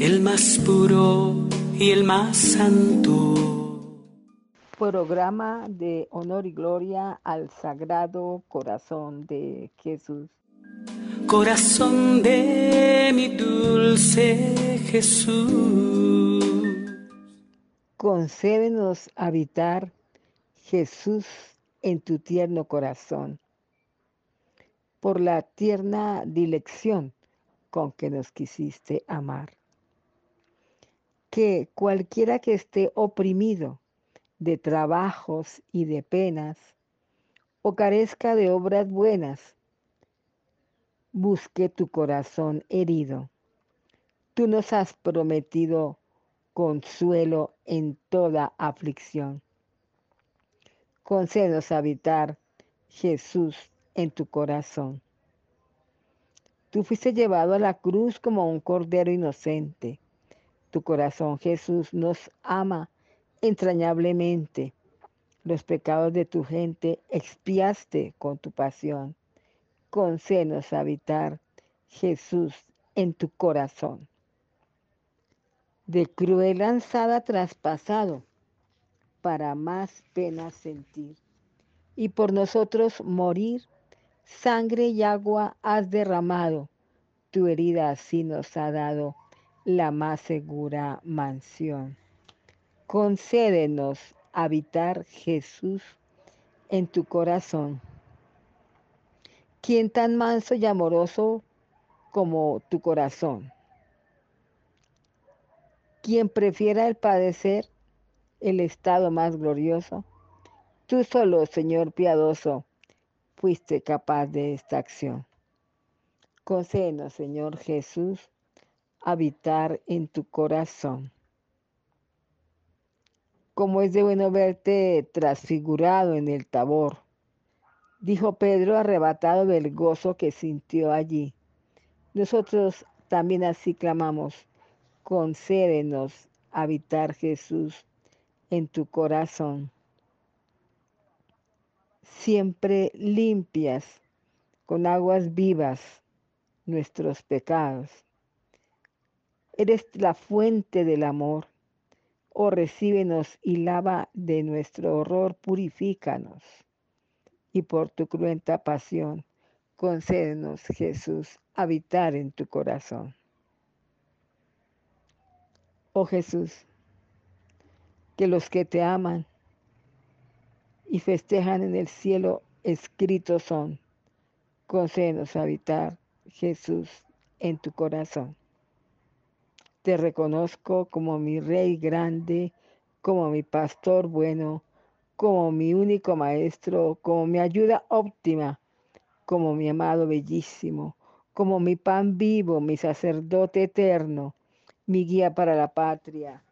el más puro y el más santo. Programa de honor y gloria al Sagrado Corazón de Jesús. Corazón de mi dulce Jesús. Concédenos habitar, Jesús, en tu tierno corazón, por la tierna dilección con que nos quisiste amar. Que cualquiera que esté oprimido de trabajos y de penas, o carezca de obras buenas, busque tu corazón herido. Tú nos has prometido consuelo en toda aflicción. Concédenos habitar, Jesús, en tu corazón. Tú fuiste llevado a la cruz como un cordero inocente. Tu corazón, Jesús, nos ama entrañablemente. Los pecados de tu gente expiaste con tu pasión. Concédenos habitar, Jesús, en tu corazón. De cruel lanzada traspasado, para más pena sentir, y por nosotros morir sangre y agua has derramado, tu herida así nos ha dado la más segura mansión. Concédenos habitar, Jesús, en tu corazón. ¿Quién tan manso y amoroso como tu corazón? ¿Quién prefiera el padecer, el estado más glorioso? Tú solo, Señor piadoso, fuiste capaz de esta acción. Concédenos, Señor Jesús, habitar en tu corazón. Como es de bueno verte transfigurado en el tabor, dijo Pedro arrebatado del gozo que sintió allí. Nosotros también así clamamos, concédenos habitar Jesús en tu corazón siempre limpias con aguas vivas nuestros pecados. Eres la fuente del amor. Oh, recíbenos y lava de nuestro horror, purifícanos. Y por tu cruenta pasión, concédenos, Jesús, habitar en tu corazón. Oh Jesús, que los que te aman y festejan en el cielo escritos son. Concédenos habitar, Jesús, en tu corazón. Te reconozco como mi Rey grande, como mi pastor bueno, como mi único maestro, como mi ayuda óptima, como mi amado bellísimo, como mi pan vivo, mi sacerdote eterno, mi guía para la patria,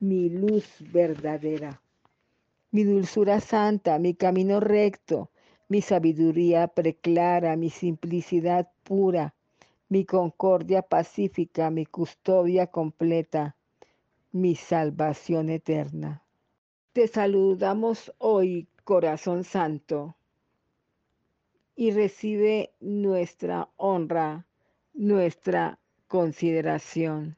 mi luz verdadera mi dulzura santa, mi camino recto, mi sabiduría preclara, mi simplicidad pura, mi concordia pacífica, mi custodia completa, mi salvación eterna. Te saludamos hoy, corazón santo, y recibe nuestra honra, nuestra consideración.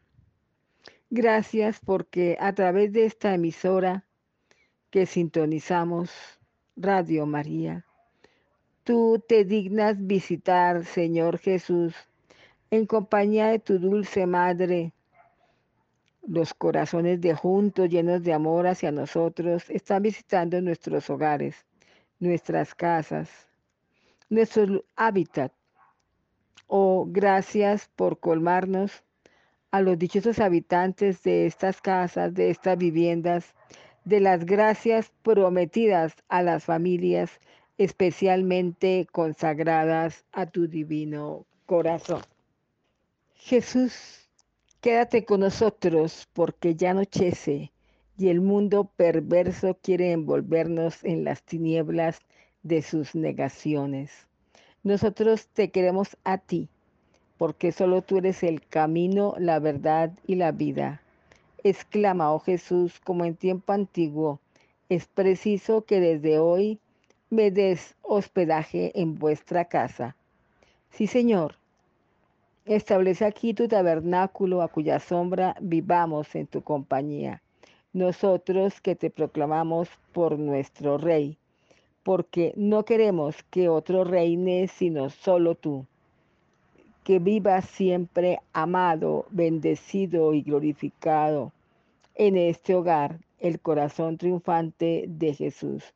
Gracias porque a través de esta emisora que sintonizamos Radio María. Tú te dignas visitar, Señor Jesús, en compañía de tu dulce Madre. Los corazones de juntos, llenos de amor hacia nosotros, están visitando nuestros hogares, nuestras casas, nuestro hábitat. Oh, gracias por colmarnos a los dichosos habitantes de estas casas, de estas viviendas, de las gracias prometidas a las familias especialmente consagradas a tu divino corazón. Jesús, quédate con nosotros porque ya anochece y el mundo perverso quiere envolvernos en las tinieblas de sus negaciones. Nosotros te queremos a ti, porque solo tú eres el camino, la verdad y la vida. Exclama, oh Jesús, como en tiempo antiguo, es preciso que desde hoy me des hospedaje en vuestra casa. Sí, Señor, Establece aquí tu tabernáculo a cuya sombra vivamos en tu compañía. Nosotros que te proclamamos por nuestro Rey, porque no queremos que otro reine sino solo tú. Que viva siempre amado, bendecido y glorificado en este hogar el corazón triunfante de Jesús.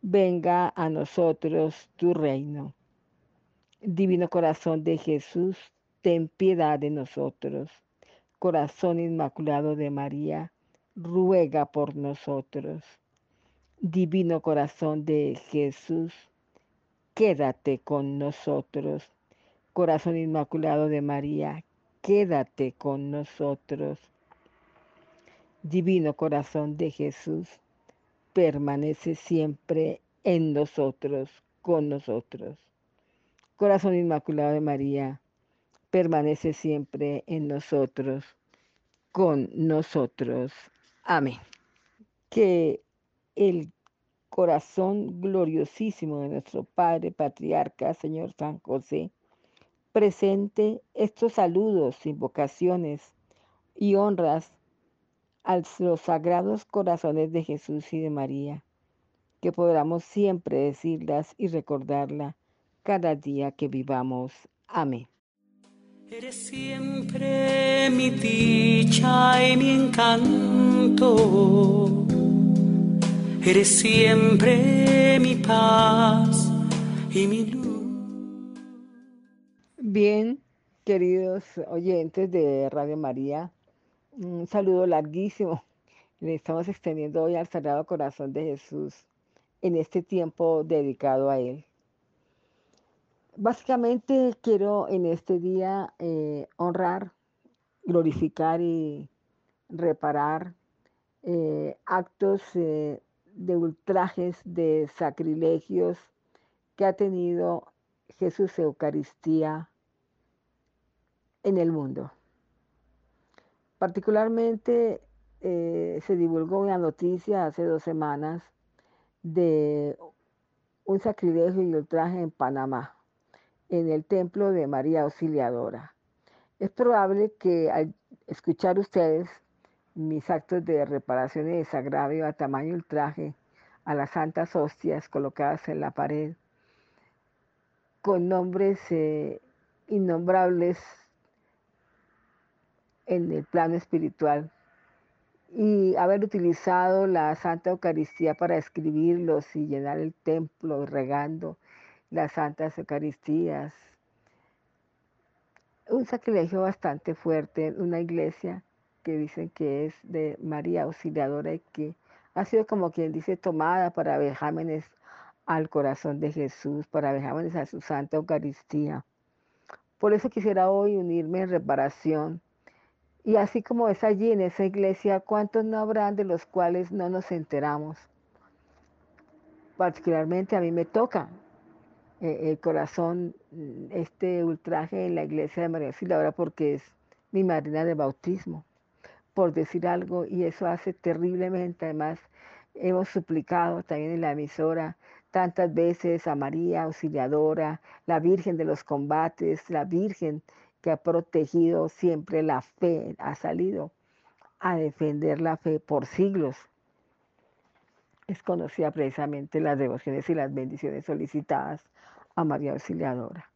Venga a nosotros tu reino. Divino corazón de Jesús, ten piedad de nosotros. Corazón Inmaculado de María, ruega por nosotros. Divino corazón de Jesús, quédate con nosotros. Corazón Inmaculado de María, quédate con nosotros. Divino corazón de Jesús, permanece siempre en nosotros, con nosotros. Corazón Inmaculado de María, permanece siempre en nosotros, con nosotros. Amén. Que el corazón gloriosísimo de nuestro Padre Patriarca, Señor San José, presente estos saludos, invocaciones y honras a los sagrados corazones de Jesús y de María, que podamos siempre decirlas y recordarla cada día que vivamos. Amén. Eres siempre mi dicha y mi encanto. Eres siempre mi paz y mi luz. Bien, queridos oyentes de Radio María, un saludo larguísimo. Le estamos extendiendo hoy al Sagrado Corazón de Jesús en este tiempo dedicado a Él. Básicamente quiero en este día eh, honrar, glorificar y reparar eh, actos eh, de ultrajes, de sacrilegios que ha tenido Jesús Eucaristía en el mundo. Particularmente se divulgó una noticia hace dos semanas de un sacrilegio y ultraje en Panamá en el templo de María Auxiliadora. Es probable que al escuchar ustedes mis actos de reparación y desagravio a tamaño ultraje a las santas hostias colocadas en la pared, con nombres eh, innombrables en el plano espiritual, y haber utilizado la Santa Eucaristía para escribirlos y llenar el templo regando las Santas Eucaristías. Un sacrilegio bastante fuerte, una iglesia que dicen que es de María Auxiliadora y que ha sido como quien dice tomada para vejámenes al corazón de Jesús, para vejámenes a su Santa Eucaristía. Por eso quisiera hoy unirme en reparación. Y así como es allí en esa iglesia, ¿cuántos no habrán de los cuales no nos enteramos? Particularmente a mí me toca eh, el corazón mm, este ultraje en la iglesia de María Auxiliadora porque es mi madrina de bautismo, por decir algo, y eso hace terriblemente. Además, hemos suplicado también en la emisora tantas veces a María Auxiliadora, la Virgen de los combates, la Virgen que ha protegido siempre la fe, ha salido a defender la fe por siglos. Es conocida precisamente las devociones y las bendiciones solicitadas a María Auxiliadora.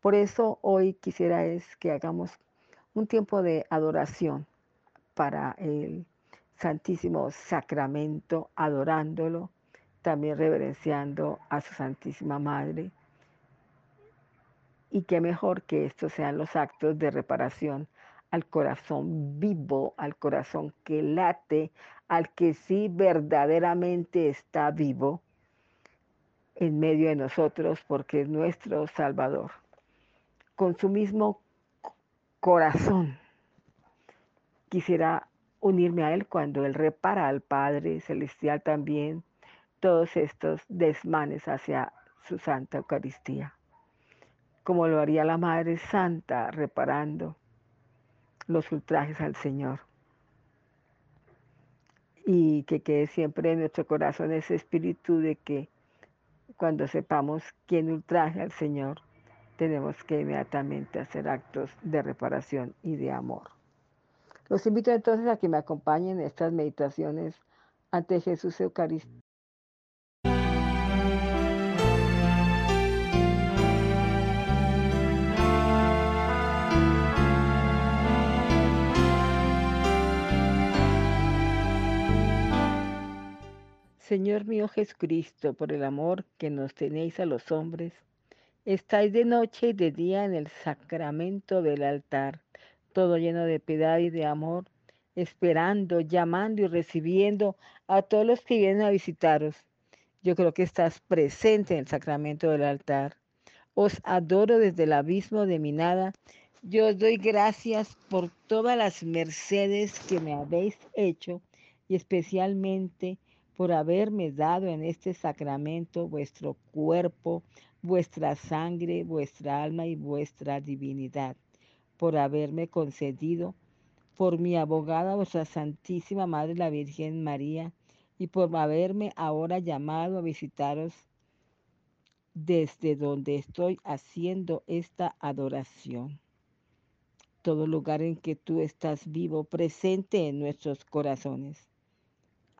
Por eso hoy quisiera es que hagamos un tiempo de adoración para el Santísimo Sacramento, adorándolo, también reverenciando a su Santísima Madre. Y qué mejor que estos sean los actos de reparación al corazón vivo, al corazón que late, al que sí verdaderamente está vivo en medio de nosotros porque es nuestro Salvador. Con su mismo corazón quisiera unirme a Él cuando Él repara al Padre Celestial también todos estos desmanes hacia su Santa Eucaristía, como lo haría la Madre Santa reparando los ultrajes al Señor. Y que quede siempre en nuestro corazón ese espíritu de que cuando sepamos quién ultraje al Señor, tenemos que inmediatamente hacer actos de reparación y de amor. Los invito entonces a que me acompañen en estas meditaciones ante Jesús Eucaristía. Señor mío Jesucristo, por el amor que nos tenéis a los hombres, estáis de noche y de día en el sacramento del altar, todo lleno de piedad y de amor, esperando, llamando y recibiendo a todos los que vienen a visitaros. Yo creo que estás presente en el sacramento del altar. Os adoro desde el abismo de mi nada. Yo os doy gracias por todas las mercedes que me habéis hecho y especialmente por haberme dado en este sacramento vuestro cuerpo, vuestra sangre, vuestra alma y vuestra divinidad, por haberme concedido por mi abogada, vuestra Santísima Madre la Virgen María, y por haberme ahora llamado a visitaros desde donde estoy haciendo esta adoración. Todo lugar en que tú estás vivo, presente en nuestros corazones.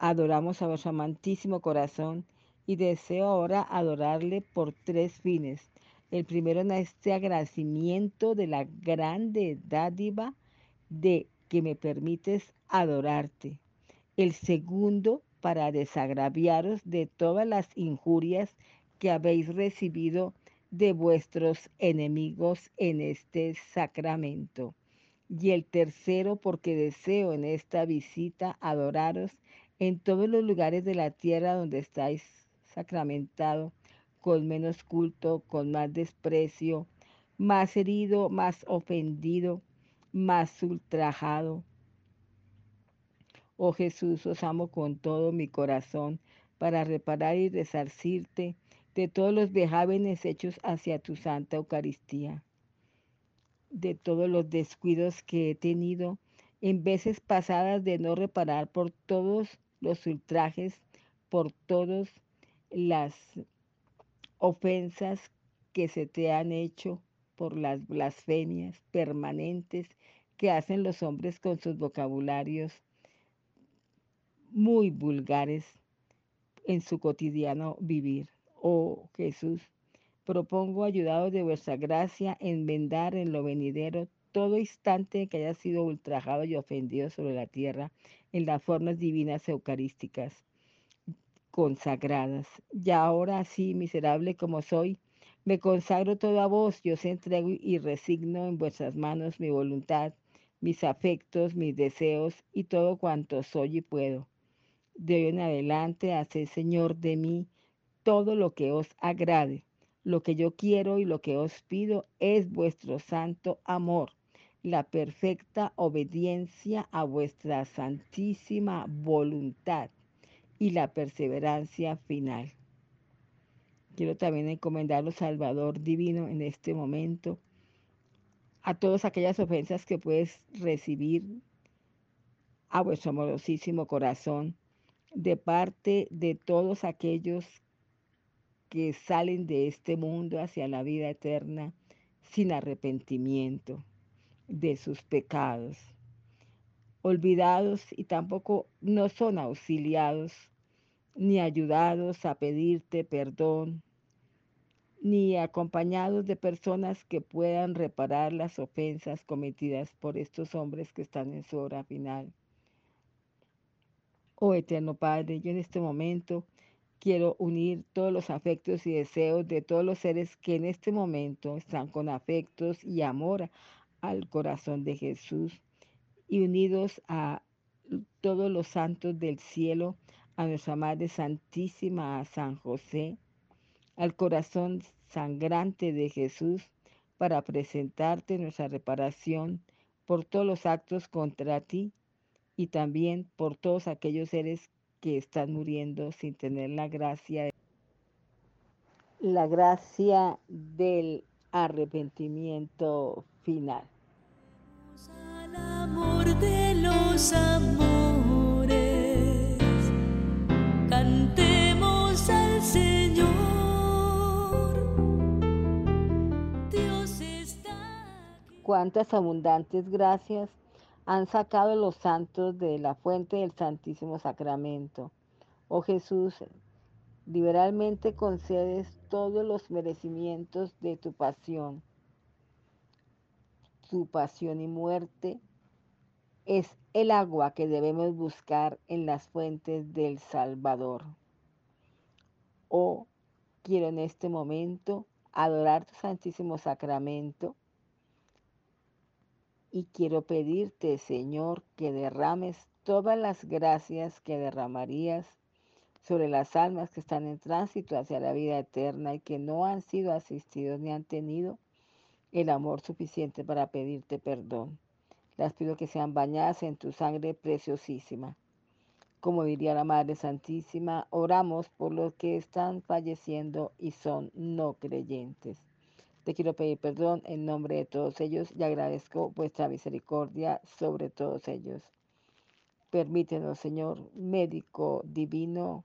Adoramos a vuestro amantísimo corazón y deseo ahora adorarle por tres fines. El primero en este agradecimiento de la grande dádiva de que me permites adorarte. El segundo para desagraviaros de todas las injurias que habéis recibido de vuestros enemigos en este sacramento. Y el tercero porque deseo en esta visita adoraros en todos los lugares de la tierra donde estáis sacramentado, con menos culto, con más desprecio, más herido, más ofendido, más ultrajado. Oh Jesús, os amo con todo mi corazón para reparar y resarcirte de todos los vejámenes hechos hacia tu santa Eucaristía, de todos los descuidos que he tenido en veces pasadas de no reparar por todos los ultrajes, por todas las ofensas que se te han hecho, por las blasfemias permanentes que hacen los hombres con sus vocabularios muy vulgares en su cotidiano vivir. Oh Jesús, propongo, ayudado de vuestra gracia, enmendar en lo venidero todo instante que haya sido ultrajado y ofendido sobre la tierra en las formas divinas eucarísticas consagradas. Y ahora sí, miserable como soy, me consagro todo a vos, yo os entrego y resigno en vuestras manos mi voluntad, mis afectos, mis deseos y todo cuanto soy y puedo. De hoy en adelante, haced, Señor, de mí todo lo que os agrade. Lo que yo quiero y lo que os pido es vuestro santo amor la perfecta obediencia a vuestra santísima voluntad y la perseverancia final. Quiero también encomendar Salvador Divino en este momento a todas aquellas ofensas que puedes recibir a vuestro amorosísimo corazón de parte de todos aquellos que salen de este mundo hacia la vida eterna sin arrepentimiento de sus pecados, olvidados y tampoco no son auxiliados ni ayudados a pedirte perdón, ni acompañados de personas que puedan reparar las ofensas cometidas por estos hombres que están en su hora final. Oh eterno Padre, yo en este momento quiero unir todos los afectos y deseos de todos los seres que en este momento están con afectos y amor al corazón de Jesús y unidos a todos los santos del cielo, a nuestra Madre Santísima, a San José, al corazón sangrante de Jesús, para presentarte nuestra reparación por todos los actos contra ti y también por todos aquellos seres que están muriendo sin tener la gracia la gracia del arrepentimiento final. Al amor de los amores, cantemos al Señor. Dios cuántas abundantes gracias han sacado los santos de la fuente del Santísimo Sacramento. Oh Jesús, liberalmente concedes todos los merecimientos de tu pasión. Tu pasión y muerte es el agua que debemos buscar en las fuentes del Salvador. Oh, quiero en este momento adorar tu Santísimo Sacramento y quiero pedirte, Señor, que derrames todas las gracias que derramarías sobre las almas que están en tránsito hacia la vida eterna y que no han sido asistidos ni han tenido el amor suficiente para pedirte perdón. Las pido que sean bañadas en tu sangre preciosísima. Como diría la Madre Santísima, oramos por los que están falleciendo y son no creyentes. Te quiero pedir perdón en nombre de todos ellos y agradezco vuestra misericordia sobre todos ellos. Permítenos, Señor, médico divino,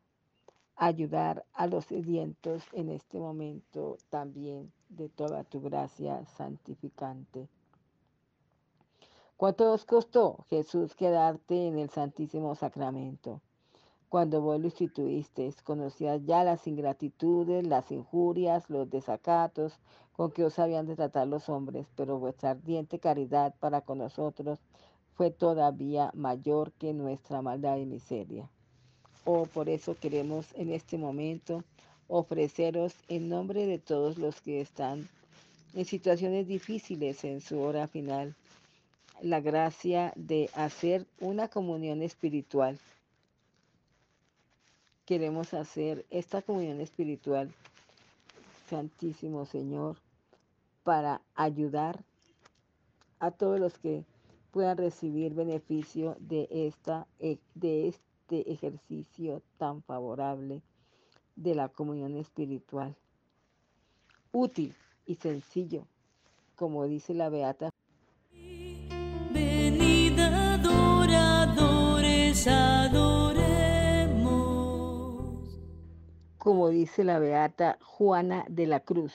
ayudar a los sedientos en este momento también de toda tu gracia santificante. ¿Cuánto os costó, Jesús, quedarte en el Santísimo Sacramento? Cuando vos lo instituiste, conocías ya las ingratitudes, las injurias, los desacatos con que os habían de tratar los hombres, pero vuestra ardiente caridad para con nosotros fue todavía mayor que nuestra maldad y miseria. Oh, por eso queremos en este momento ofreceros en nombre de todos los que están en situaciones difíciles en su hora final la gracia de hacer una comunión espiritual. Queremos hacer esta comunión espiritual, Santísimo Señor, para ayudar a todos los que puedan recibir beneficio de, esta, e, de este ejercicio tan favorable de la comunión espiritual. Útil y sencillo, como dice la Beata. Como dice la beata Juana de la Cruz,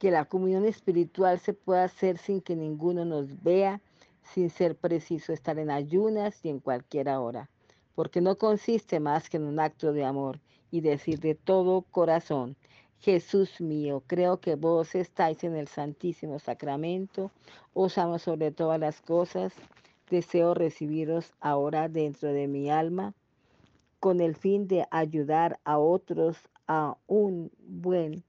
que la comunión espiritual se pueda hacer sin que ninguno nos vea, sin ser preciso estar en ayunas y en cualquier hora, porque no consiste más que en un acto de amor y decir de todo corazón, Jesús mío, creo que vos estáis en el Santísimo Sacramento, os amo sobre todas las cosas, deseo recibiros ahora dentro de mi alma con el fin de ayudar a otros a un buen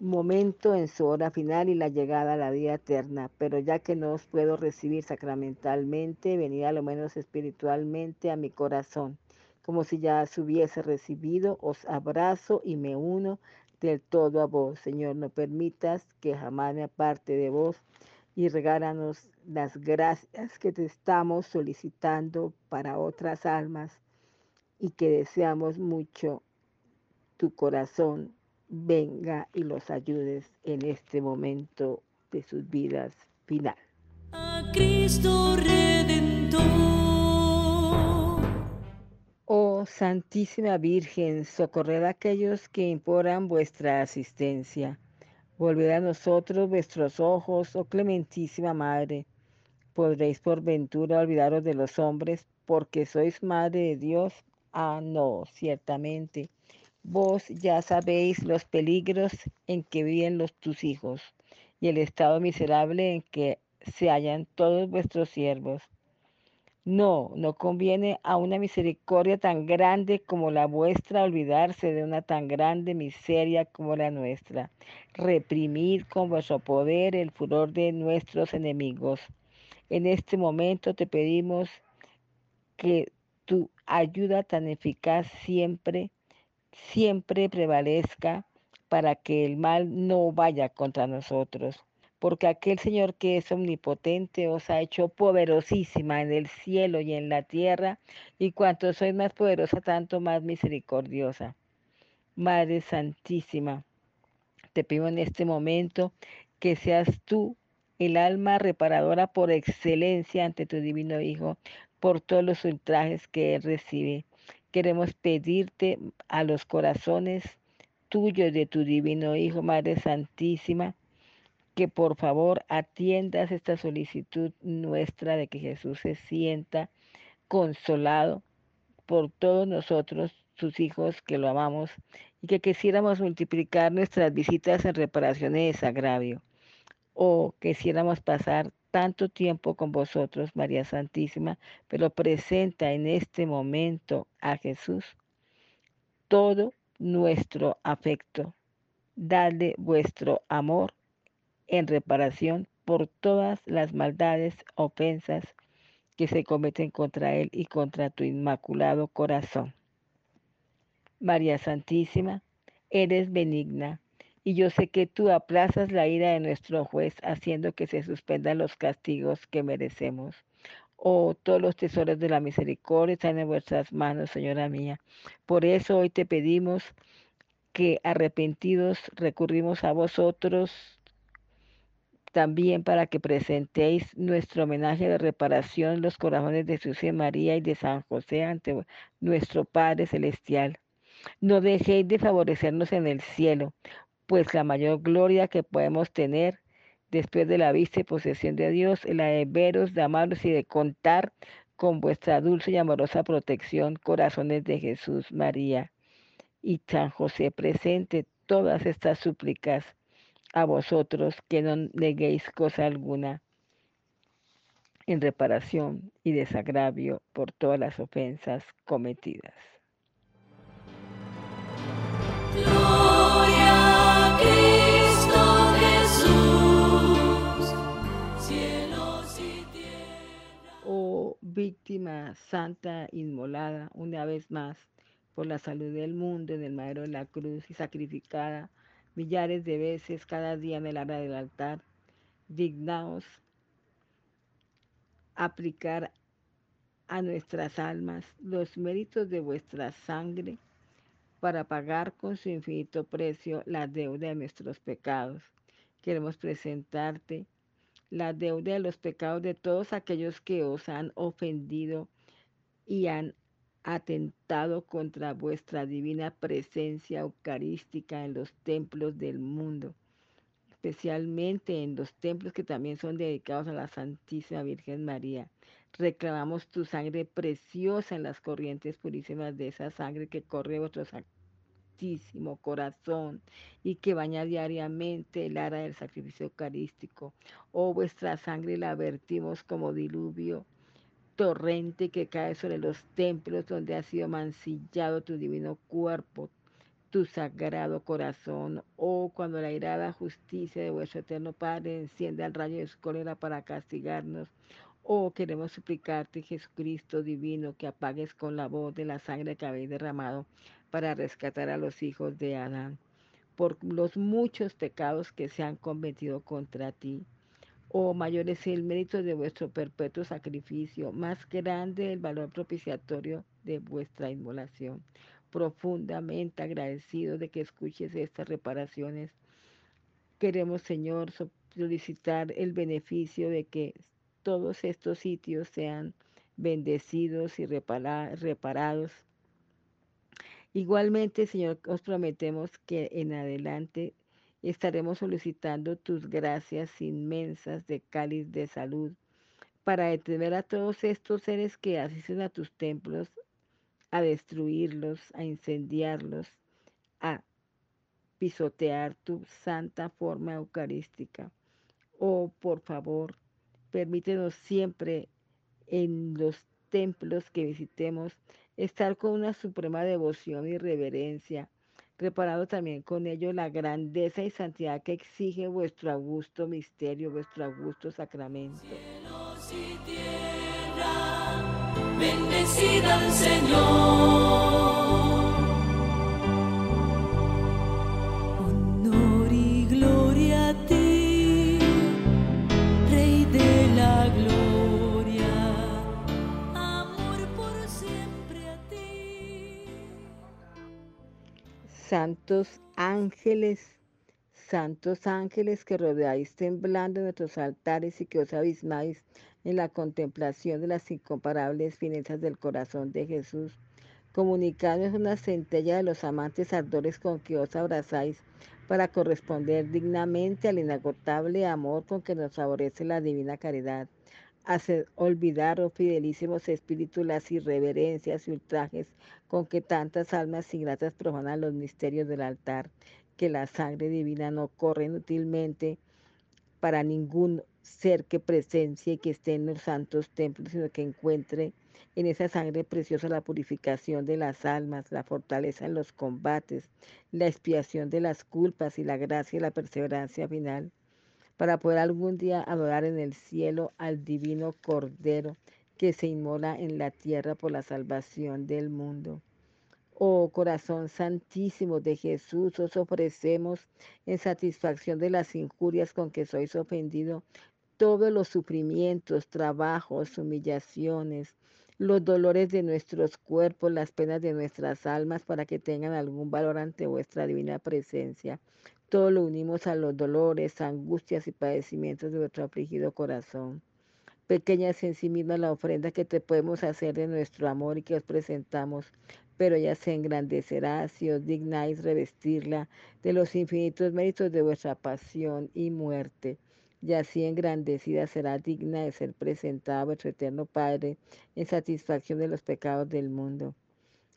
momento en su hora final y la llegada a la vida eterna. Pero ya que no os puedo recibir sacramentalmente, venid a lo menos espiritualmente a mi corazón. Como si ya os hubiese recibido, os abrazo y me uno del todo a vos. Señor, no permitas que jamás me aparte de vos y regálanos las gracias que te estamos solicitando para otras almas y que deseamos mucho tu corazón venga y los ayudes en este momento de sus vidas final. A Cristo Redentor. Oh Santísima Virgen, socorred a aquellos que imploran vuestra asistencia. Volved a nosotros vuestros ojos, oh clementísima Madre. Podréis por ventura olvidaros de los hombres, porque sois Madre de Dios Ah, no, ciertamente. Vos ya sabéis los peligros en que viven los, tus hijos y el estado miserable en que se hallan todos vuestros siervos. No, no conviene a una misericordia tan grande como la vuestra olvidarse de una tan grande miseria como la nuestra. Reprimir con vuestro poder el furor de nuestros enemigos. En este momento te pedimos que tu ayuda tan eficaz siempre, siempre prevalezca para que el mal no vaya contra nosotros. Porque aquel Señor que es omnipotente os ha hecho poderosísima en el cielo y en la tierra, y cuanto sois más poderosa, tanto más misericordiosa. Madre Santísima, te pido en este momento que seas tú el alma reparadora por excelencia ante tu divino Hijo, por todos los ultrajes que Él recibe. Queremos pedirte a los corazones tuyos de tu divino Hijo, Madre Santísima, que por favor atiendas esta solicitud nuestra de que Jesús se sienta consolado por todos nosotros, sus hijos, que lo amamos, y que quisiéramos multiplicar nuestras visitas en reparación de desagravio, o quisiéramos pasar tanto tiempo con vosotros, María Santísima, pero presenta en este momento a Jesús todo nuestro afecto. Dadle vuestro amor en reparación por todas las maldades, ofensas que se cometen contra Él y contra tu inmaculado corazón. María Santísima, eres benigna, y yo sé que tú aplazas la ira de nuestro juez, haciendo que se suspendan los castigos que merecemos. Oh, todos los tesoros de la misericordia están en vuestras manos, Señora mía. Por eso hoy te pedimos que arrepentidos recurrimos a vosotros también para que presentéis nuestro homenaje de reparación en los corazones de Jesús María y de San José ante nuestro Padre Celestial. No dejéis de favorecernos en el cielo, pues la mayor gloria que podemos tener después de la vista y posesión de Dios es la de veros, de amaros y de contar con vuestra dulce y amorosa protección, corazones de Jesús, María y San José presente todas estas súplicas a vosotros que no neguéis cosa alguna en reparación y desagravio por todas las ofensas cometidas. Víctima santa inmolada una vez más por la salud del mundo en el madero de la cruz y sacrificada millares de veces cada día en el ara del altar, dignaos aplicar a nuestras almas los méritos de vuestra sangre para pagar con su infinito precio la deuda de nuestros pecados. Queremos presentarte la deuda de los pecados de todos aquellos que os han ofendido y han atentado contra vuestra divina presencia eucarística en los templos del mundo, especialmente en los templos que también son dedicados a la Santísima Virgen María. Reclamamos tu sangre preciosa en las corrientes purísimas de esa sangre que corre vuestro santísimo corazón y que baña diariamente el ara del sacrificio eucarístico. Oh, vuestra sangre la vertimos como diluvio torrente que cae sobre los templos donde ha sido mancillado tu divino cuerpo, tu sagrado corazón, oh cuando la irada justicia de vuestro eterno Padre enciende el rayo de su cólera para castigarnos, oh queremos suplicarte Jesucristo divino que apagues con la voz de la sangre que habéis derramado para rescatar a los hijos de Adán por los muchos pecados que se han cometido contra ti o mayor es el mérito de vuestro perpetuo sacrificio, más grande el valor propiciatorio de vuestra inmolación. Profundamente agradecido de que escuches estas reparaciones. Queremos, Señor, solicitar el beneficio de que todos estos sitios sean bendecidos y reparados. Igualmente, Señor, os prometemos que en adelante estaremos solicitando tus gracias inmensas de cáliz de salud para detener a todos estos seres que asisten a tus templos, a destruirlos, a incendiarlos, a pisotear tu santa forma eucarística. Oh, por favor, permítenos siempre en los templos que visitemos estar con una suprema devoción y reverencia preparado también con ello la grandeza y santidad que exige vuestro augusto misterio, vuestro augusto sacramento. Cielos y bendecida al Señor. Santos ángeles, santos ángeles que rodeáis temblando nuestros altares y que os abismáis en la contemplación de las incomparables finezas del corazón de Jesús, Comunicadnos una centella de los amantes ardores con que os abrazáis para corresponder dignamente al inagotable amor con que nos favorece la divina caridad. Hacer olvidar, oh fidelísimos espíritus, las irreverencias y ultrajes con que tantas almas ingratas profanan los misterios del altar, que la sangre divina no corre inútilmente para ningún ser que presencie y que esté en los santos templos, sino que encuentre en esa sangre preciosa la purificación de las almas, la fortaleza en los combates, la expiación de las culpas y la gracia y la perseverancia final, para poder algún día adorar en el cielo al divino Cordero que se inmola en la tierra por la salvación del mundo. Oh corazón santísimo de Jesús, os ofrecemos en satisfacción de las injurias con que sois ofendido todos los sufrimientos, trabajos, humillaciones, los dolores de nuestros cuerpos, las penas de nuestras almas, para que tengan algún valor ante vuestra divina presencia. Todo lo unimos a los dolores, angustias y padecimientos de vuestro afligido corazón. Pequeña es en sí misma la ofrenda que te podemos hacer de nuestro amor y que os presentamos, pero ella se engrandecerá si os dignáis revestirla de los infinitos méritos de vuestra pasión y muerte y así engrandecida será digna de ser presentada a vuestro eterno Padre en satisfacción de los pecados del mundo.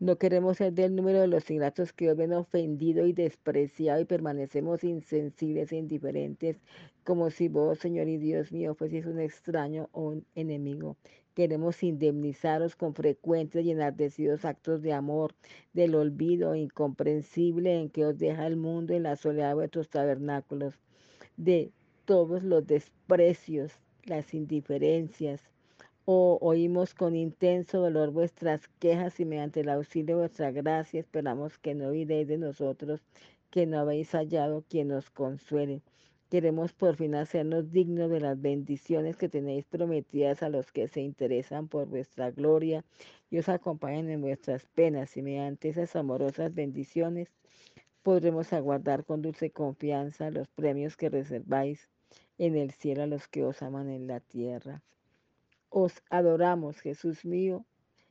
No queremos ser del número de los ingratos que os ven ofendido y despreciado y permanecemos insensibles e indiferentes, como si vos, Señor y Dios mío, fueseis un extraño o un enemigo. Queremos indemnizaros con frecuentes y enardecidos actos de amor, del olvido incomprensible en que os deja el mundo en la soledad de vuestros tabernáculos, de todos los desprecios, las indiferencias, oímos con intenso dolor vuestras quejas y mediante el auxilio de vuestra gracia esperamos que no oiréis de nosotros, que no habéis hallado quien nos consuele. Queremos por fin hacernos dignos de las bendiciones que tenéis prometidas a los que se interesan por vuestra gloria y os acompañan en vuestras penas y mediante esas amorosas bendiciones podremos aguardar con dulce confianza los premios que reserváis en el cielo a los que os aman en la tierra. Os adoramos, Jesús mío,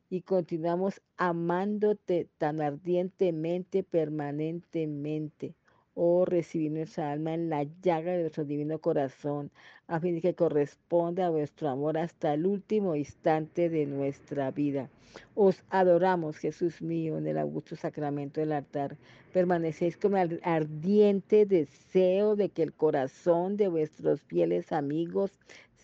y continuamos amándote tan ardientemente, permanentemente. Oh, recibid nuestra alma en la llaga de vuestro divino corazón, a fin de que corresponda a vuestro amor hasta el último instante de nuestra vida. Os adoramos, Jesús mío, en el augusto sacramento del altar. Permanecéis con el ardiente deseo de que el corazón de vuestros fieles amigos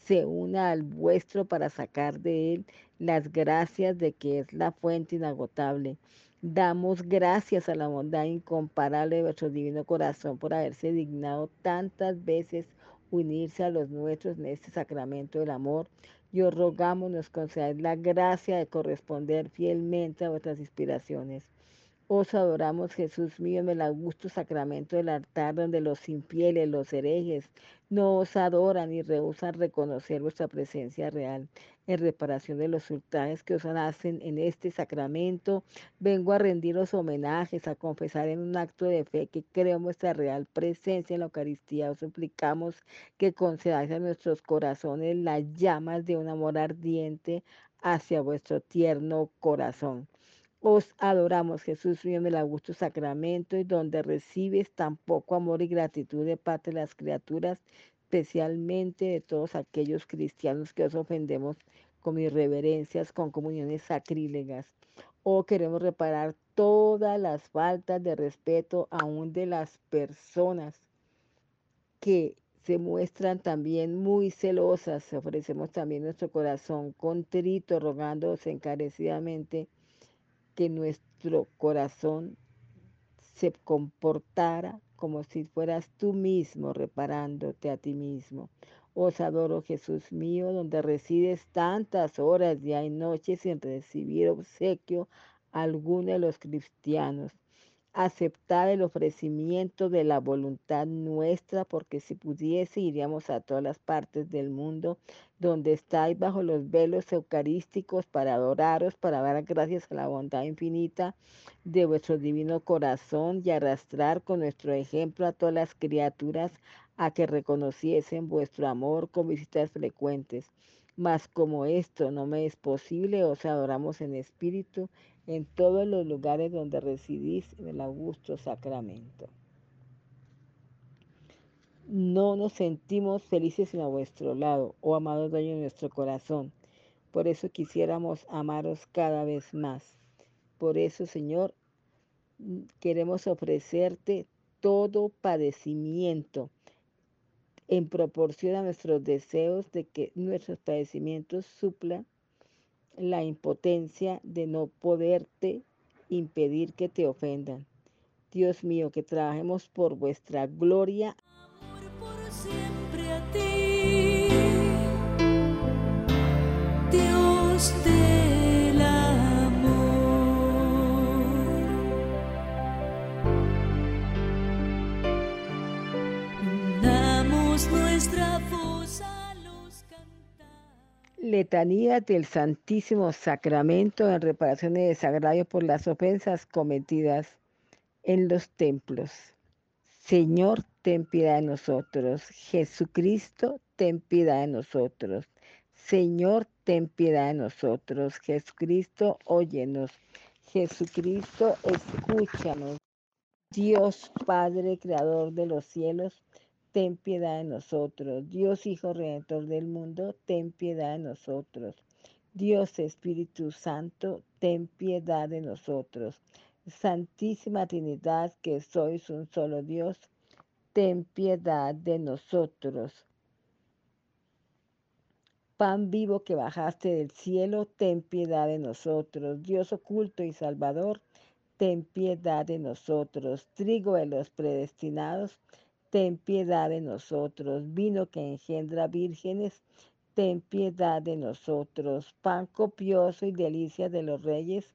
se una al vuestro para sacar de él las gracias de que es la fuente inagotable. Damos gracias a la bondad incomparable de vuestro divino corazón por haberse dignado tantas veces unirse a los nuestros en este sacramento del amor. Y os rogamos nos concedáis la gracia de corresponder fielmente a vuestras inspiraciones. Os adoramos, Jesús mío, en el augusto sacramento del altar, donde los infieles, los herejes, no os adoran y rehusan reconocer vuestra presencia real. En reparación de los ultrajes que os hacen en este sacramento, vengo a rendiros homenajes, a confesar en un acto de fe que creo vuestra real presencia en la Eucaristía. Os suplicamos que concedáis a nuestros corazones las llamas de un amor ardiente hacia vuestro tierno corazón. Os adoramos, Jesús mío, en el augusto sacramento y donde recibes tan poco amor y gratitud de parte de las criaturas, especialmente de todos aquellos cristianos que os ofendemos con irreverencias, con comuniones sacrílegas. O oh, queremos reparar todas las faltas de respeto aún de las personas que se muestran también muy celosas. Ofrecemos también nuestro corazón contrito, rogándoos encarecidamente que nuestro corazón se comportara como si fueras tú mismo reparándote a ti mismo. Os adoro Jesús mío, donde resides tantas horas día y noche sin recibir obsequio alguno de los cristianos aceptar el ofrecimiento de la voluntad nuestra, porque si pudiese iríamos a todas las partes del mundo donde estáis bajo los velos eucarísticos para adoraros, para dar gracias a la bondad infinita de vuestro divino corazón y arrastrar con nuestro ejemplo a todas las criaturas a que reconociesen vuestro amor con visitas frecuentes. Mas como esto no me es posible, os adoramos en espíritu en todos los lugares donde residís en el augusto sacramento. No nos sentimos felices a vuestro lado, oh amado dueño de nuestro corazón. Por eso quisiéramos amaros cada vez más. Por eso, Señor, queremos ofrecerte todo padecimiento en proporción a nuestros deseos de que nuestros padecimientos suplan la impotencia de no poderte impedir que te ofendan. Dios mío, que trabajemos por vuestra gloria. Amor por siempre Letanía del Santísimo Sacramento en reparación de desagravio por las ofensas cometidas en los templos. Señor, ten piedad de nosotros. Jesucristo, ten piedad de nosotros. Señor, ten piedad de nosotros. Jesucristo, óyenos. Jesucristo, escúchanos. Dios Padre, Creador de los cielos, ten piedad de nosotros. Dios Hijo Redentor del mundo, ten piedad de nosotros. Dios Espíritu Santo, ten piedad de nosotros. Santísima Trinidad, que sois un solo Dios, ten piedad de nosotros. Pan vivo que bajaste del cielo, ten piedad de nosotros. Dios oculto y salvador, ten piedad de nosotros. Trigo de los predestinados, ten piedad de nosotros. Vino que engendra vírgenes, ten piedad de nosotros. Pan copioso y delicia de los reyes,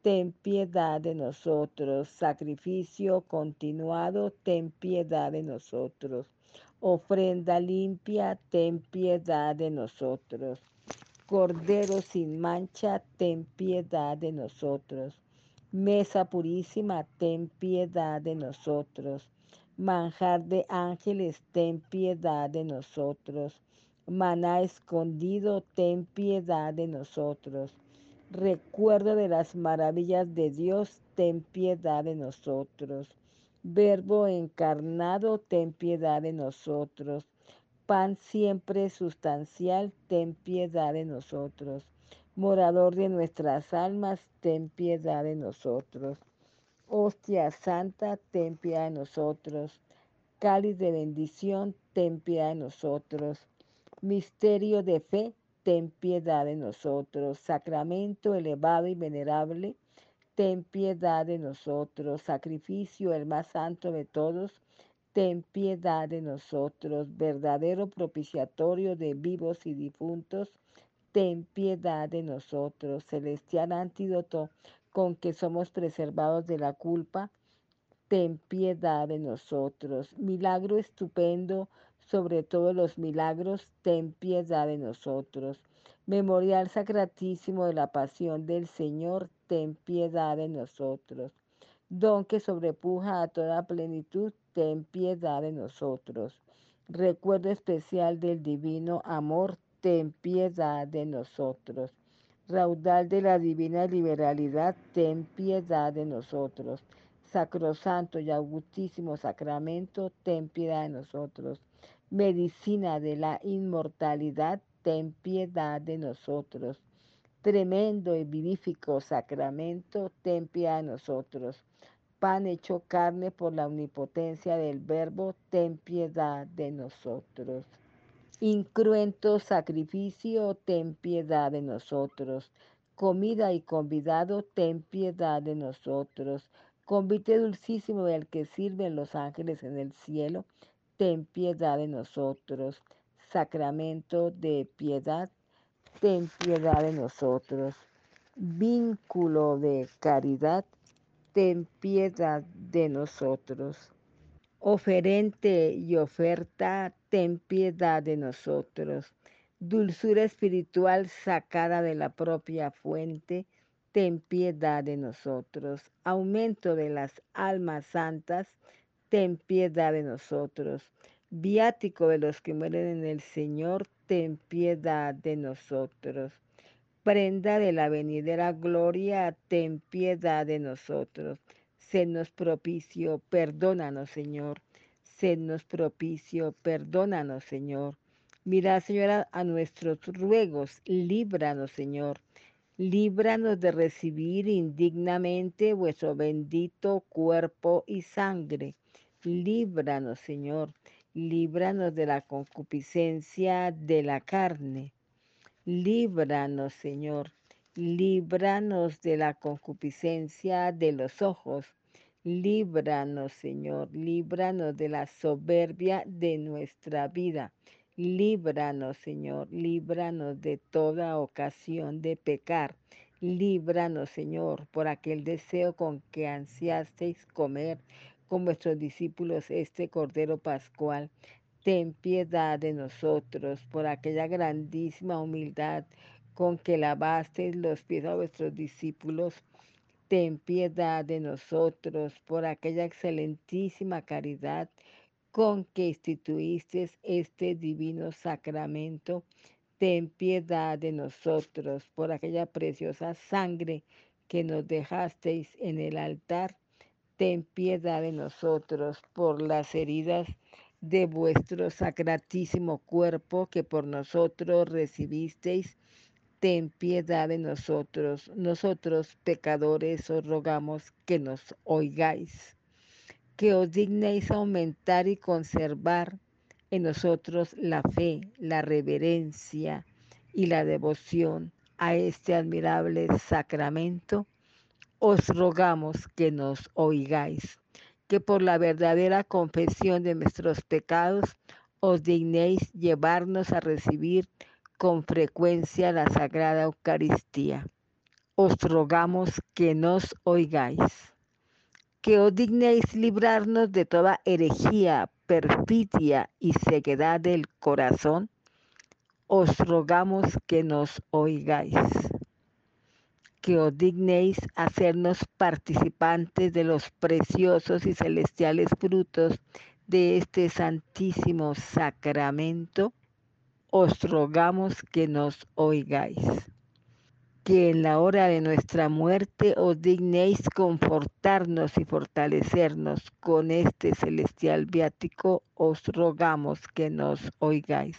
ten piedad de nosotros. Sacrificio continuado, ten piedad de nosotros. Ofrenda limpia, ten piedad de nosotros. Cordero sin mancha, ten piedad de nosotros. Mesa purísima, ten piedad de nosotros. Manjar de ángeles, ten piedad de nosotros. Maná escondido, ten piedad de nosotros. Recuerdo de las maravillas de Dios, ten piedad de nosotros. Verbo encarnado, ten piedad de nosotros. Pan siempre sustancial, ten piedad de nosotros. Morador de nuestras almas, ten piedad de nosotros. Hostia santa, ten piedad de nosotros. Cáliz de bendición, ten piedad de nosotros. Misterio de fe, ten piedad de nosotros. Sacramento elevado y venerable, ten piedad de nosotros. Sacrificio el más santo de todos, ten piedad de nosotros. Verdadero propiciatorio de vivos y difuntos, ten piedad de nosotros. Celestial antídoto con que somos preservados de la culpa, ten piedad de nosotros. Milagro estupendo sobre todos los milagros, ten piedad de nosotros. Memorial sacratísimo de la pasión del Señor, ten piedad de nosotros. Don que sobrepuja a toda plenitud, ten piedad de nosotros. Recuerdo especial del divino amor, ten piedad de nosotros. Raudal de la divina liberalidad, ten piedad de nosotros. Sacrosanto y augustísimo sacramento, ten piedad de nosotros. Medicina de la inmortalidad, ten piedad de nosotros. Tremendo y vivífico sacramento, ten piedad de nosotros. Pan hecho carne por la omnipotencia del Verbo, ten piedad de nosotros. Incruento sacrificio, ten piedad de nosotros. Comida y convidado, ten piedad de nosotros. Convite dulcísimo del que sirven los ángeles en el cielo, ten piedad de nosotros. Sacramento de piedad, ten piedad de nosotros. Vínculo de caridad, ten piedad de nosotros. Oferente y oferta, ten piedad de nosotros. Dulzura espiritual sacada de la propia fuente, ten piedad de nosotros. Aumento de las almas santas, ten piedad de nosotros. Viático de los que mueren en el Señor, ten piedad de nosotros. prenda de la venidera gloria, ten piedad de nosotros. Sednos propicio, perdónanos, Señor. Sednos propicio, perdónanos, Señor. Mira, Señora, a nuestros ruegos, líbranos, Señor. Líbranos de recibir indignamente vuestro bendito cuerpo y sangre. Líbranos, Señor. Líbranos de la concupiscencia de la carne Líbranos, Señor. Líbranos de la concupiscencia de los ojos. Líbranos, Señor. Líbranos de la soberbia de nuestra vida. Líbranos, Señor. Líbranos de toda ocasión de pecar. Líbranos, Señor, por aquel deseo con que ansiasteis comer con vuestros discípulos este Cordero Pascual ten piedad de nosotros por aquella grandísima humildad con que lavasteis los pies a vuestros discípulos. Ten piedad de nosotros por aquella excelentísima caridad con que instituisteis este divino sacramento. Ten piedad de nosotros por aquella preciosa sangre que nos dejasteis en el altar. Ten piedad de nosotros por las heridas de vuestro sacratísimo cuerpo que por nosotros recibisteis, ten piedad de nosotros. Nosotros, pecadores, os rogamos que nos oigáis, que os dignéis aumentar y conservar en nosotros la fe, la reverencia y la devoción a este admirable sacramento. Os rogamos que nos oigáis que por la verdadera confesión de nuestros pecados os dignéis llevarnos a recibir con frecuencia la Sagrada Eucaristía. Os rogamos que nos oigáis, que os dignéis librarnos de toda herejía, perfidia y ceguedad del corazón. Os rogamos que nos oigáis que os dignéis hacernos participantes de los preciosos y celestiales frutos de este santísimo sacramento, os rogamos que nos oigáis. Que en la hora de nuestra muerte os dignéis confortarnos y fortalecernos con este celestial viático, os rogamos que nos oigáis.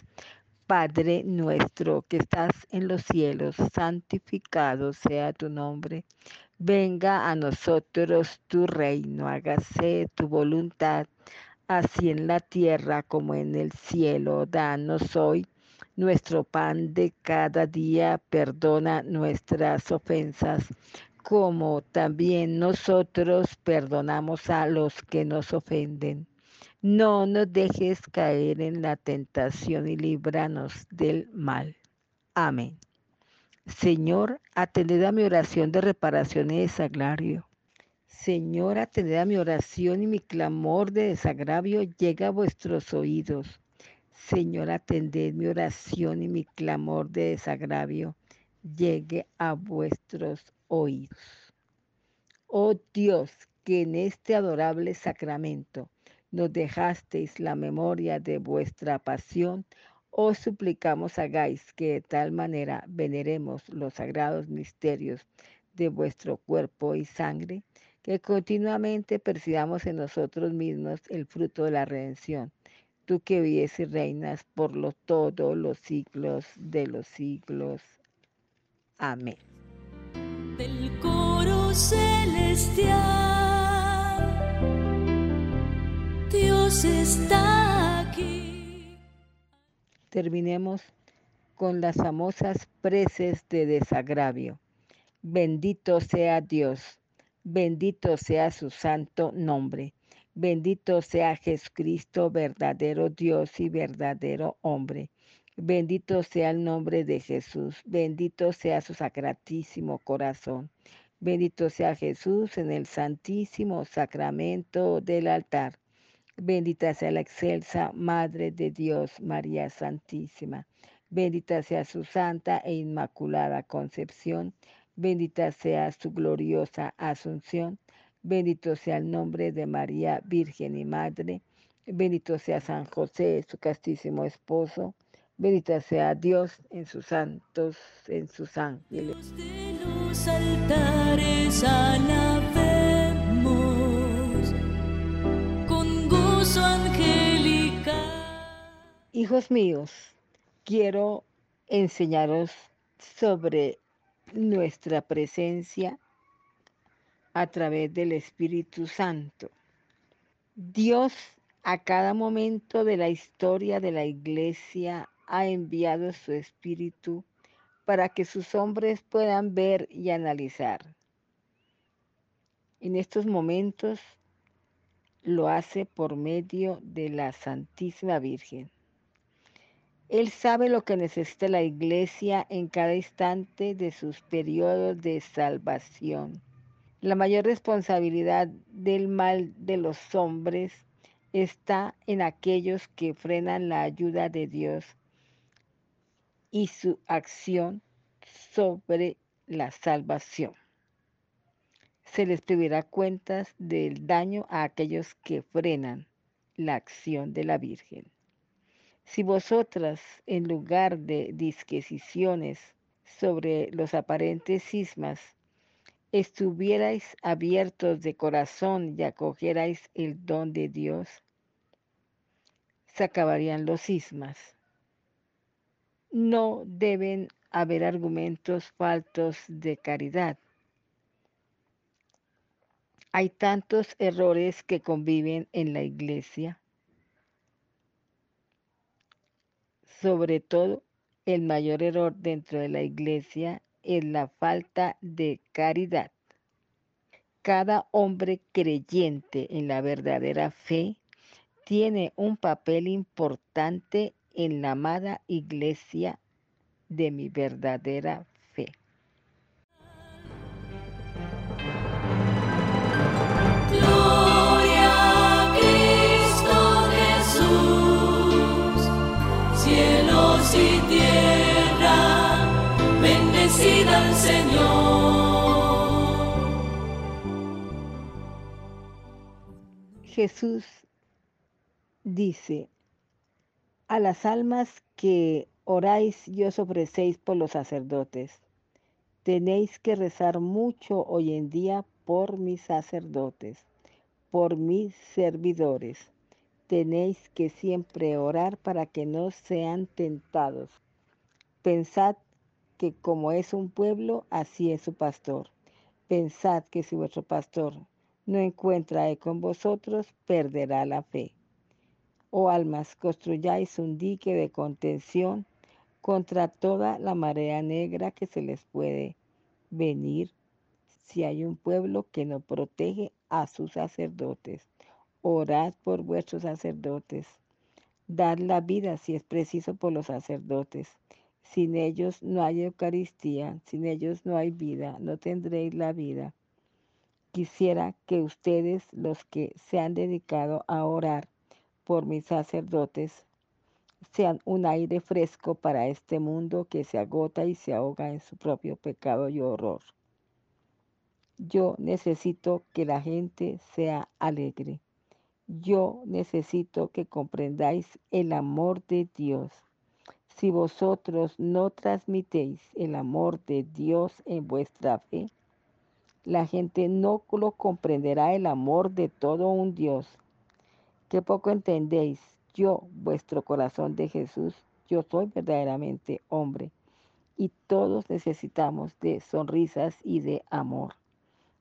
Padre nuestro que estás en los cielos, santificado sea tu nombre. Venga a nosotros tu reino, hágase tu voluntad, así en la tierra como en el cielo. Danos hoy nuestro pan de cada día, perdona nuestras ofensas, como también nosotros perdonamos a los que nos ofenden no nos dejes caer en la tentación y líbranos del mal. Amén. Señor, atended a mi oración de reparación y desagravio. Señor, atended a mi oración y mi clamor de desagravio llega a vuestros oídos. Señor, atended mi oración y mi clamor de desagravio llegue a vuestros oídos. Oh Dios, que en este adorable sacramento nos dejasteis la memoria de vuestra pasión, os suplicamos hagáis que de tal manera veneremos los sagrados misterios de vuestro cuerpo y sangre, que continuamente percibamos en nosotros mismos el fruto de la redención. Tú que vives y reinas por los todos los siglos de los siglos. Amén. Del coro celestial. Dios está aquí. Terminemos con las famosas preces de desagravio. Bendito sea Dios, bendito sea su santo nombre, bendito sea Jesucristo, verdadero Dios y verdadero hombre. Bendito sea el nombre de Jesús, bendito sea su sacratísimo corazón. Bendito sea Jesús en el santísimo sacramento del altar. Bendita sea la excelsa Madre de Dios, María Santísima. Bendita sea su santa e inmaculada concepción. Bendita sea su gloriosa asunción. Bendito sea el nombre de María, Virgen y Madre. Bendito sea San José, su castísimo esposo. Bendita sea Dios en sus santos, en sus ángeles. De los altares alabemos con gozo angelical. Hijos míos, quiero enseñaros sobre nuestra presencia a través del Espíritu Santo. Dios a cada momento de la historia de la iglesia ha enviado su Espíritu para que sus hombres puedan ver y analizar. En estos momentos lo hace por medio de la Santísima Virgen. Él sabe lo que necesita la iglesia en cada instante de sus periodos de salvación. La mayor responsabilidad del mal de los hombres está en aquellos que frenan la ayuda de Dios y su acción sobre la salvación. Se les pedirá cuentas del daño a aquellos que frenan la acción de la Virgen. Si vosotras, en lugar de disquisiciones sobre los aparentes cismas, estuvierais abiertos de corazón y acogierais el don de Dios, se acabarían los cismas. No deben haber argumentos faltos de caridad. Hay tantos errores que conviven en la iglesia. Sobre todo, el mayor error dentro de la iglesia es la falta de caridad. Cada hombre creyente en la verdadera fe tiene un papel importante en la amada iglesia de mi verdadera Jesús dice, a las almas que oráis y os ofrecéis por los sacerdotes, tenéis que rezar mucho hoy en día por mis sacerdotes, por mis servidores. Tenéis que siempre orar para que no sean tentados. Pensad que como es un pueblo, así es su pastor. Pensad que si vuestro pastor no encuentra eco en vosotros, perderá la fe. Oh almas, construyáis un dique de contención contra toda la marea negra que se les puede venir si hay un pueblo que no protege a sus sacerdotes. Orad por vuestros sacerdotes. Dad la vida si es preciso por los sacerdotes. Sin ellos no hay Eucaristía, sin ellos no hay vida, no tendréis la vida. Quisiera que ustedes, los que se han dedicado a orar por mis sacerdotes, sean un aire fresco para este mundo que se agota y se ahoga en su propio pecado y horror. Yo necesito que la gente sea alegre. Yo necesito que comprendáis el amor de Dios. Si vosotros no transmitéis el amor de Dios en vuestra fe, la gente no lo comprenderá el amor de todo un Dios. Que poco entendéis, yo, vuestro corazón de Jesús, yo soy verdaderamente hombre. Y todos necesitamos de sonrisas y de amor.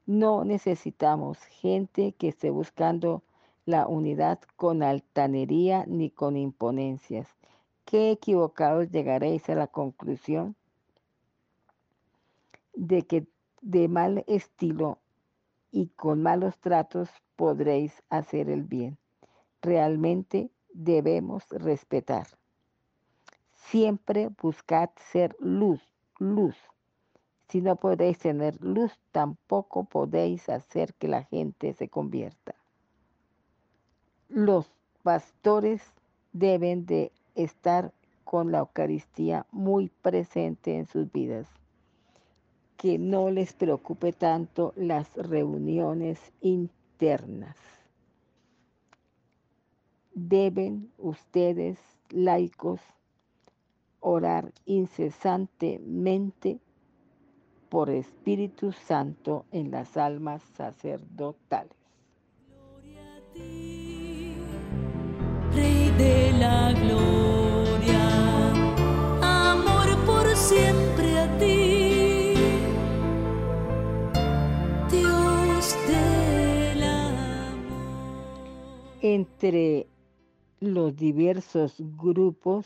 No necesitamos gente que esté buscando la unidad con altanería ni con imponencias. Qué equivocados llegaréis a la conclusión de que de mal estilo y con malos tratos podréis hacer el bien. Realmente debemos respetar. Siempre buscad ser luz, luz. Si no podéis tener luz, tampoco podéis hacer que la gente se convierta. Los pastores deben de estar con la Eucaristía muy presente en sus vidas. Que no les preocupe tanto las reuniones internas. Deben ustedes, laicos, orar incesantemente por Espíritu Santo en las almas sacerdotales. Gloria a ti, Rey de la gloria, Entre los diversos grupos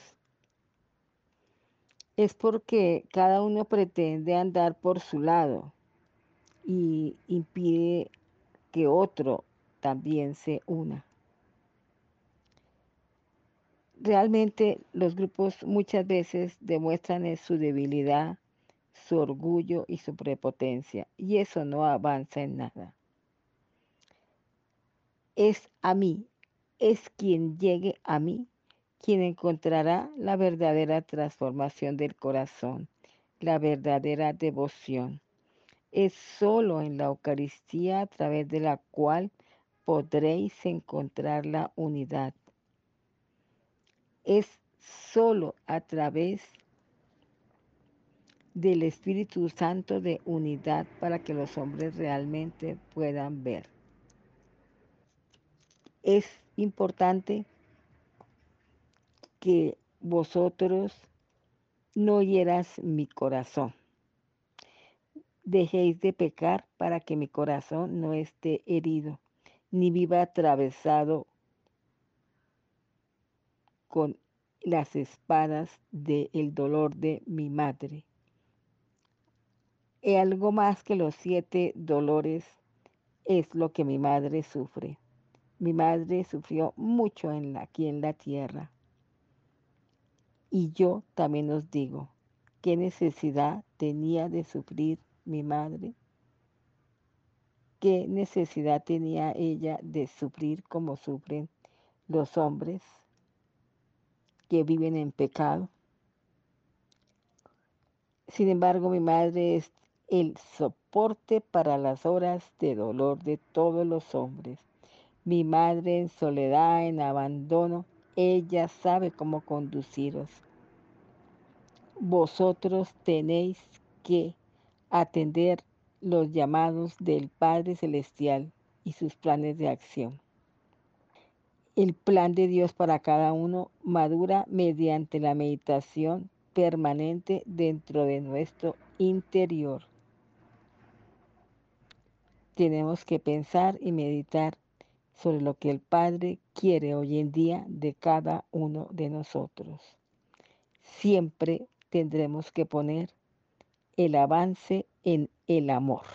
es porque cada uno pretende andar por su lado y impide que otro también se una. Realmente los grupos muchas veces demuestran su debilidad, su orgullo y su prepotencia, y eso no avanza en nada. Es a mí, es quien llegue a mí quien encontrará la verdadera transformación del corazón, la verdadera devoción. Es solo en la Eucaristía a través de la cual podréis encontrar la unidad. Es solo a través del Espíritu Santo de unidad para que los hombres realmente puedan ver. Es importante que vosotros no hieras mi corazón. Dejéis de pecar para que mi corazón no esté herido, ni viva atravesado con las espadas del dolor de mi madre. Y algo más que los siete dolores es lo que mi madre sufre. Mi madre sufrió mucho en la, aquí en la tierra. Y yo también os digo, ¿qué necesidad tenía de sufrir mi madre? ¿Qué necesidad tenía ella de sufrir como sufren los hombres que viven en pecado? Sin embargo, mi madre es el soporte para las horas de dolor de todos los hombres mi madre en soledad, en abandono, ella sabe cómo conduciros. Vosotros tenéis que atender los llamados del Padre Celestial y sus planes de acción. El plan de Dios para cada uno madura mediante la meditación permanente dentro de nuestro interior. Tenemos que pensar y meditar sobre lo que el Padre quiere hoy en día de cada uno de nosotros. Siempre tendremos que poner el avance en el amor.